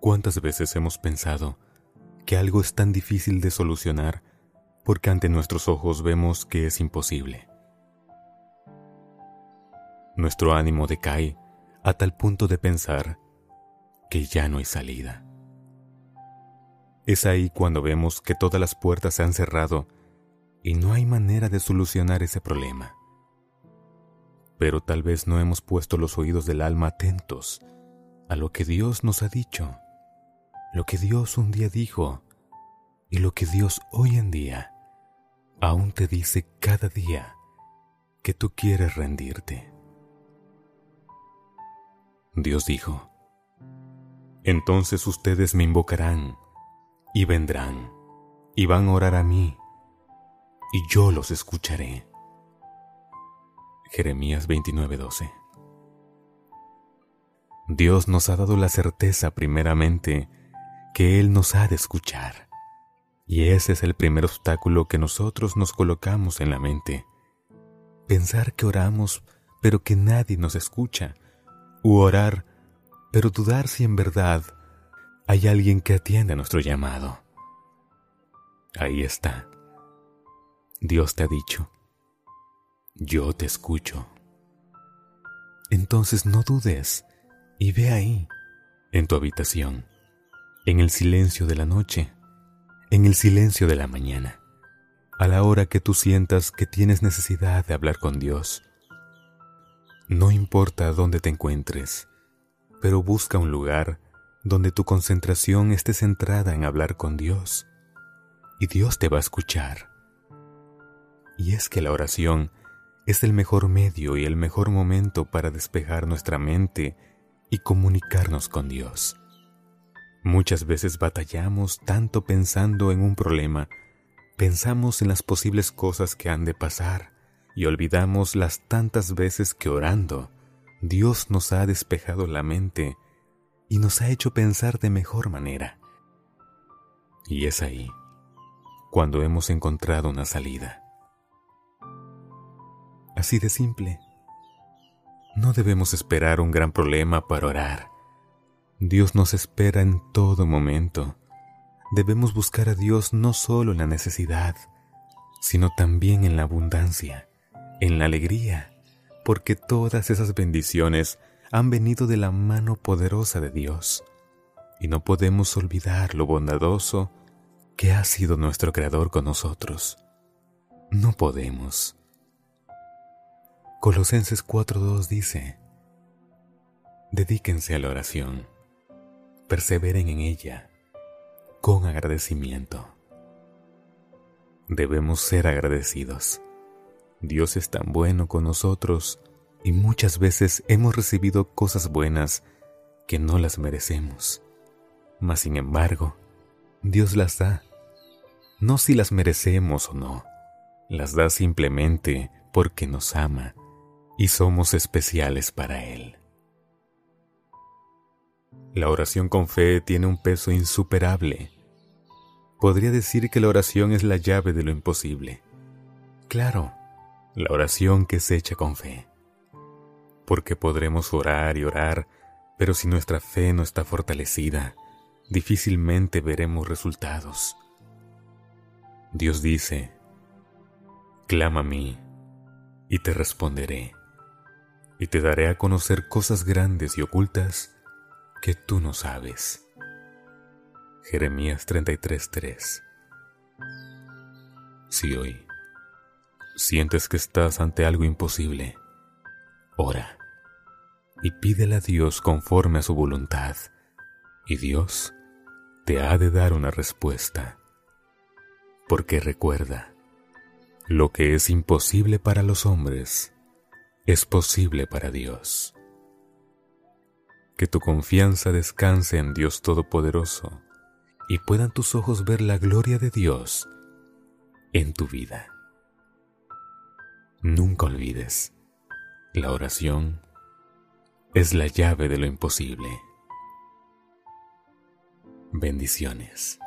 ¿Cuántas veces hemos pensado que algo es tan difícil de solucionar porque ante nuestros ojos vemos que es imposible? Nuestro ánimo decae a tal punto de pensar que ya no hay salida. Es ahí cuando vemos que todas las puertas se han cerrado y no hay manera de solucionar ese problema. Pero tal vez no hemos puesto los oídos del alma atentos a lo que Dios nos ha dicho, lo que Dios un día dijo y lo que Dios hoy en día aún te dice cada día que tú quieres rendirte. Dios dijo, entonces ustedes me invocarán y vendrán y van a orar a mí y yo los escucharé. Jeremías 29:12 Dios nos ha dado la certeza primeramente que Él nos ha de escuchar. Y ese es el primer obstáculo que nosotros nos colocamos en la mente. Pensar que oramos pero que nadie nos escucha, u orar pero dudar si en verdad hay alguien que atiende a nuestro llamado. Ahí está. Dios te ha dicho, yo te escucho. Entonces no dudes y ve ahí, en tu habitación, en el silencio de la noche, en el silencio de la mañana, a la hora que tú sientas que tienes necesidad de hablar con Dios. No importa dónde te encuentres, pero busca un lugar donde tu concentración esté centrada en hablar con Dios, y Dios te va a escuchar. Y es que la oración es el mejor medio y el mejor momento para despejar nuestra mente y comunicarnos con Dios. Muchas veces batallamos tanto pensando en un problema, pensamos en las posibles cosas que han de pasar y olvidamos las tantas veces que orando Dios nos ha despejado la mente y nos ha hecho pensar de mejor manera. Y es ahí cuando hemos encontrado una salida. Así de simple. No debemos esperar un gran problema para orar. Dios nos espera en todo momento. Debemos buscar a Dios no solo en la necesidad, sino también en la abundancia, en la alegría, porque todas esas bendiciones han venido de la mano poderosa de Dios. Y no podemos olvidar lo bondadoso que ha sido nuestro Creador con nosotros. No podemos. Colosenses 4.2 dice, Dedíquense a la oración, perseveren en ella, con agradecimiento. Debemos ser agradecidos. Dios es tan bueno con nosotros y muchas veces hemos recibido cosas buenas que no las merecemos. Mas sin embargo, Dios las da. No si las merecemos o no, las da simplemente porque nos ama y somos especiales para Él. La oración con fe tiene un peso insuperable. Podría decir que la oración es la llave de lo imposible. Claro, la oración que se echa con fe. Porque podremos orar y orar, pero si nuestra fe no está fortalecida, difícilmente veremos resultados. Dios dice, clama a mí y te responderé y te daré a conocer cosas grandes y ocultas que tú no sabes. Jeremías 33:3 Si hoy sientes que estás ante algo imposible, ora y pídele a Dios conforme a su voluntad, y Dios te ha de dar una respuesta. Porque recuerda, lo que es imposible para los hombres, es posible para Dios. Que tu confianza descanse en Dios Todopoderoso y puedan tus ojos ver la gloria de Dios en tu vida. Nunca olvides, la oración es la llave de lo imposible. Bendiciones.